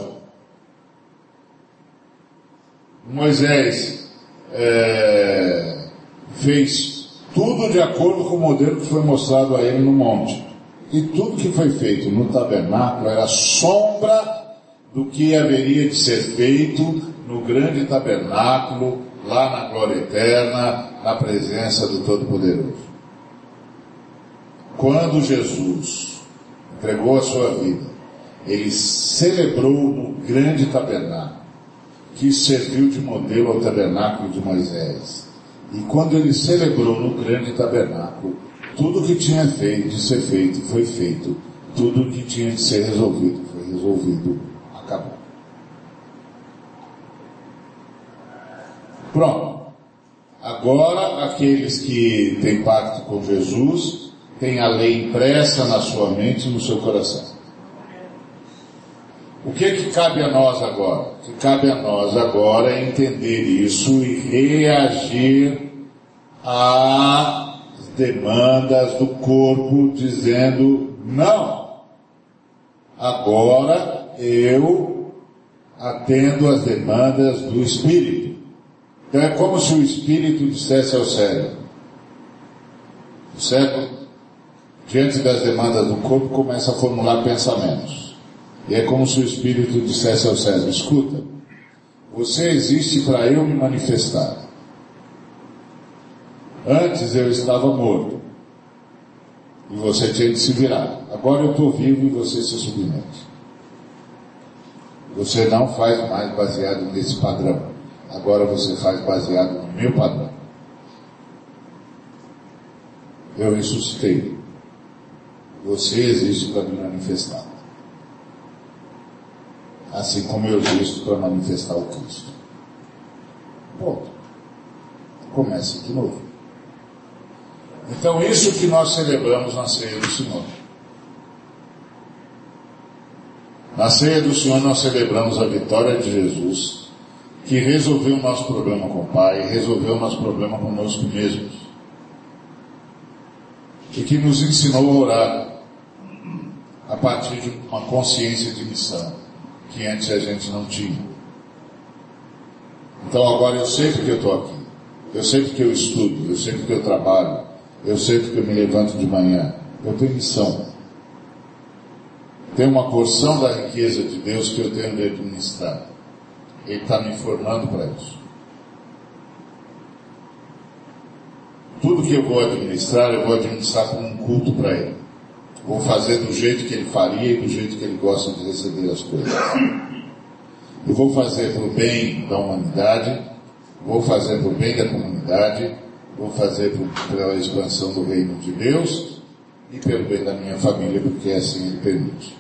Moisés é, fez tudo de acordo com o modelo que foi mostrado a ele no monte. E tudo que foi feito no tabernáculo era sombra do que haveria de ser feito no grande tabernáculo, lá na glória eterna, na presença do Todo-Poderoso. Quando Jesus entregou a sua vida, ele celebrou no grande tabernáculo, que serviu de modelo ao tabernáculo de Moisés. E quando ele celebrou no grande tabernáculo, tudo que tinha feito, de ser feito foi feito, tudo que tinha de ser resolvido foi resolvido, acabou. Pronto. Agora, aqueles que têm pacto com Jesus, têm a lei impressa na sua mente e no seu coração. O que que cabe a nós agora? O que cabe a nós agora é entender isso e reagir às demandas do corpo dizendo não. Agora eu atendo às demandas do espírito. Então é como se o espírito dissesse ao cérebro. O cérebro, diante das demandas do corpo, começa a formular pensamentos. E é como se o Espírito dissesse ao César, escuta, você existe para eu me manifestar. Antes eu estava morto. E você tinha de se virar. Agora eu estou vivo e você se submete. Você não faz mais baseado nesse padrão. Agora você faz baseado no meu padrão. Eu ressuscitei. Você existe para me manifestar. Assim como eu existo para manifestar o Cristo. Ponto. Começa de novo. Então, isso que nós celebramos na ceia do Senhor. Na ceia do Senhor, nós celebramos a vitória de Jesus, que resolveu o nosso problema com o Pai, resolveu o nosso problema conosco mesmos. E que nos ensinou a orar a partir de uma consciência de missão, que antes a gente não tinha. Então agora eu sei porque eu estou aqui. Eu sei porque eu estudo, eu sei porque eu trabalho, eu sei porque eu me levanto de manhã. Eu tenho missão. Tem uma porção da riqueza de Deus que eu tenho de administrar. Ele está me formando para isso. Tudo que eu vou administrar, eu vou administrar como um culto para Ele. Vou fazer do jeito que Ele faria e do jeito que Ele gosta de receber as coisas. Eu vou fazer para o bem da humanidade, vou fazer para o bem da comunidade, vou fazer pela expansão do reino de Deus e pelo bem da minha família, porque assim Ele permite.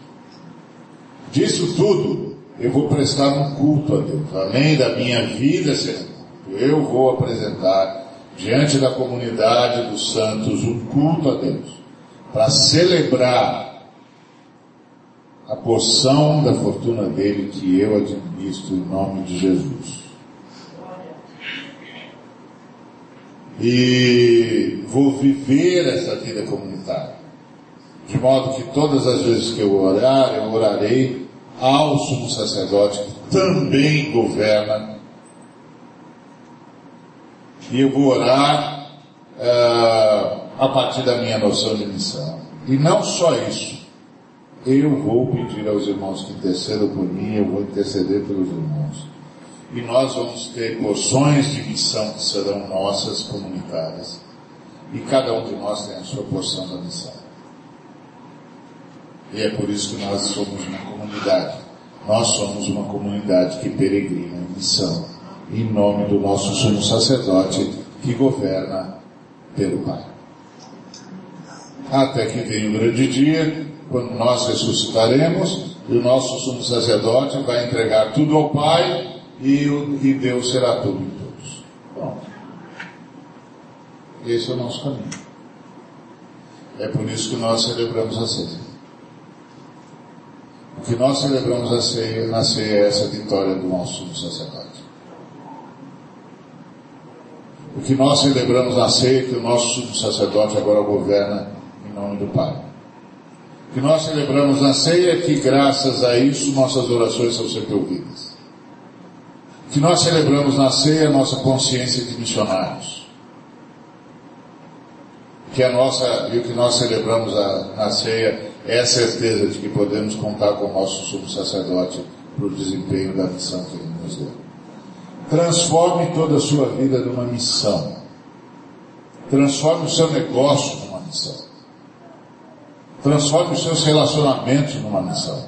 Disso tudo, eu vou prestar um culto a Deus. Além da minha vida ser eu vou apresentar diante da comunidade dos santos um culto a Deus. Para celebrar a porção da fortuna dele que eu administro em nome de Jesus. E vou viver essa vida comunitária. De modo que todas as vezes que eu orar, eu orarei ao sumo sacerdote que também governa. E eu vou orar uh, a partir da minha noção de missão. E não só isso. Eu vou pedir aos irmãos que intercedam por mim, eu vou interceder pelos irmãos. E nós vamos ter porções de missão que serão nossas comunitárias. E cada um de nós tem a sua porção da missão. E é por isso que nós somos uma comunidade. Nós somos uma comunidade que peregrina em missão, em nome do nosso sumo sacerdote que governa pelo Pai. Até que venha o grande dia, quando nós ressuscitaremos, e o nosso sumo sacerdote vai entregar tudo ao Pai e, e Deus será tudo em todos. Pronto. Esse é o nosso caminho. É por isso que nós celebramos a ceia. O que nós celebramos a ceia, na ceia é essa vitória do nosso sacerdote. O que nós celebramos na ceia é que o nosso sumo sacerdote agora governa nome do Pai. O que nós celebramos na ceia é que graças a isso nossas orações são sempre ouvidas. O que nós celebramos na ceia é nossa consciência de missionários. Que a nossa, e o que nós celebramos a, na ceia é a certeza de que podemos contar com o nosso sumo sacerdote para o desempenho da missão que ele nos deu. Transforme toda a sua vida numa missão. Transforme o seu negócio numa missão. Transforme os seus relacionamentos numa missão.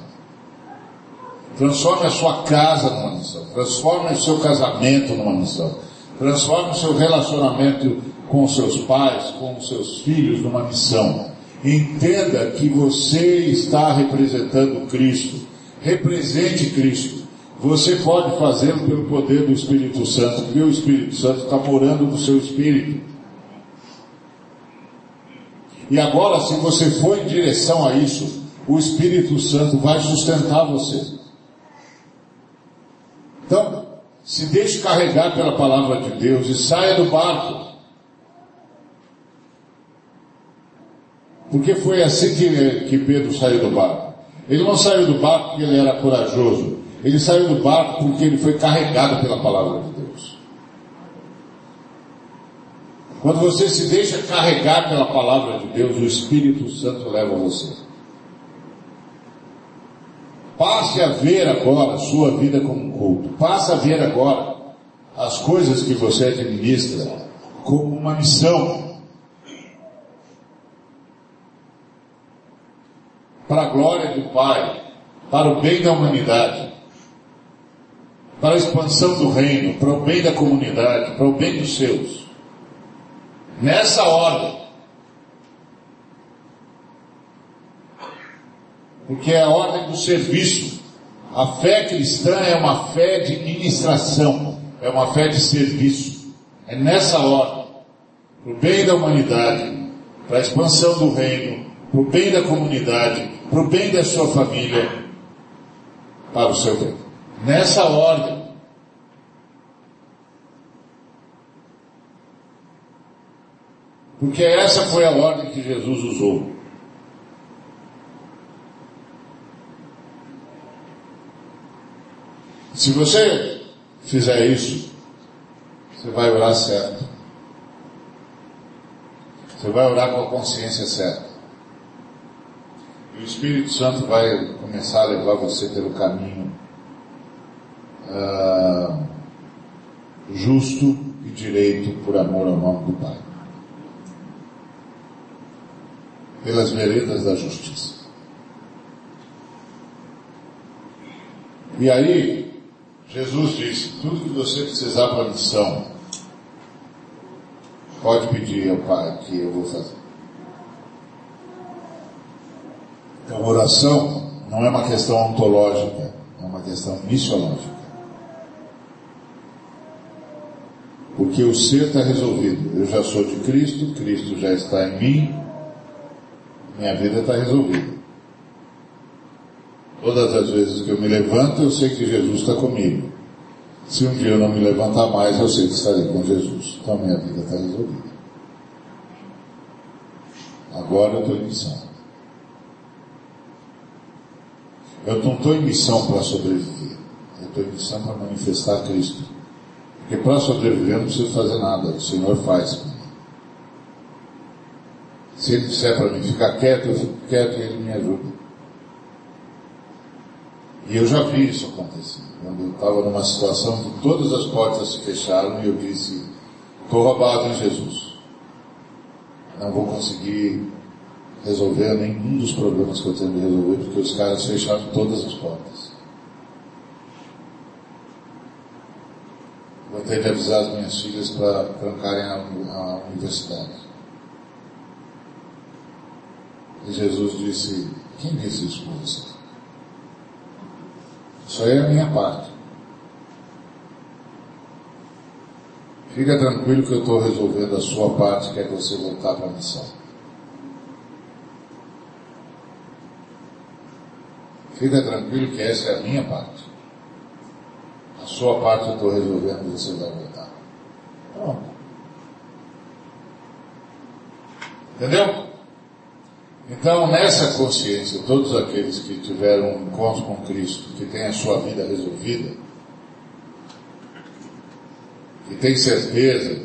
Transforme a sua casa numa missão. Transforme o seu casamento numa missão. Transforme o seu relacionamento com os seus pais, com os seus filhos numa missão. Entenda que você está representando Cristo. Represente Cristo. Você pode fazê-lo pelo poder do Espírito Santo, porque o Espírito Santo está morando no seu espírito. E agora, se você for em direção a isso, o Espírito Santo vai sustentar você. Então, se deixe carregar pela palavra de Deus e saia do barco. Porque foi assim que, que Pedro saiu do barco. Ele não saiu do barco porque ele era corajoso. Ele saiu do barco porque ele foi carregado pela palavra de Deus. Quando você se deixa carregar pela palavra de Deus, o Espírito Santo leva você. Passe a ver agora a sua vida como um culto. Passe a ver agora as coisas que você administra como uma missão. Para a glória do Pai, para o bem da humanidade, para a expansão do reino, para o bem da comunidade, para o bem dos seus. Nessa ordem. Porque é a ordem do serviço. A fé cristã é uma fé de ministração, é uma fé de serviço. É nessa ordem. Para o bem da humanidade, para a expansão do reino, para o bem da comunidade, para o bem da sua família, para o seu bem. Nessa ordem. Porque essa foi a ordem que Jesus usou. Se você fizer isso, você vai orar certo. Você vai orar com a consciência certa. E o Espírito Santo vai começar a levar você pelo caminho uh, justo e direito por amor ao nome do Pai. Pelas veredas da justiça. E aí, Jesus disse, tudo que você precisar para a missão, pode pedir ao Pai que eu vou fazer. Então, oração não é uma questão ontológica, é uma questão missiológica. Porque o ser está resolvido. Eu já sou de Cristo, Cristo já está em mim, minha vida está resolvida. Todas as vezes que eu me levanto, eu sei que Jesus está comigo. Se um dia eu não me levantar mais, eu sei que estarei com Jesus. Então minha vida está resolvida. Agora eu estou em missão. Eu não estou em missão para sobreviver. Eu estou em missão para manifestar Cristo. Porque para sobreviver não preciso fazer nada. O Senhor faz. Se Ele disser para mim ficar quieto, eu fico quieto e Ele me ajuda. E eu já vi isso acontecer. Quando eu estava numa situação que todas as portas se fecharam e eu disse, estou roubado em Jesus. Não vou conseguir resolver nenhum dos problemas que eu tenho de resolver, porque os caras fecharam todas as portas. Vou ter de avisar as minhas filhas para trancarem a, a universidade. E Jesus disse, quem isso por você? Isso aí é a minha parte. Fica tranquilo que eu estou resolvendo a sua parte, que é você voltar para a missão. Fica tranquilo que essa é a minha parte. A sua parte eu estou resolvendo, você vai voltar. Pronto. Entendeu? Então, nessa consciência, todos aqueles que tiveram um encontro com Cristo, que têm a sua vida resolvida, que têm certeza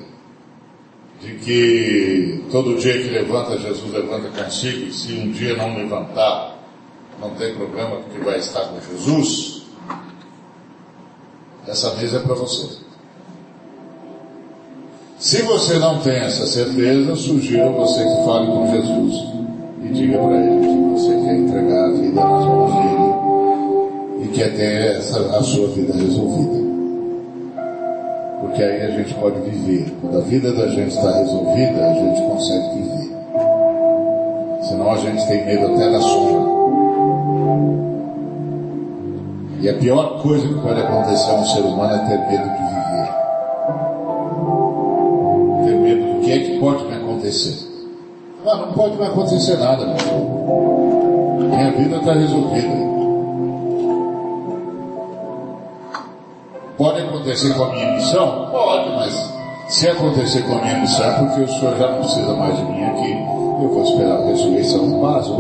de que todo dia que levanta, Jesus levanta consigo, e se um dia não levantar, não tem problema porque vai estar com Jesus, essa mesa é para você. Se você não tem essa certeza, sugiro a você que fale com Jesus e diga para ele que você quer entregar a vida nas mãos dele e quer ter essa, a sua vida resolvida. Porque aí a gente pode viver. Quando a vida da gente está resolvida, a gente consegue viver. Senão a gente tem medo até da sombra. E a pior coisa que pode acontecer a um ser humano é ter medo de viver. Ter medo do que é que pode me acontecer. Ah, não pode me acontecer nada. Minha vida está resolvida. Pode acontecer com a minha missão? Pode, mas se acontecer com a minha missão é porque o Senhor já não precisa mais de mim aqui. Eu vou esperar a ressurreição do vaso,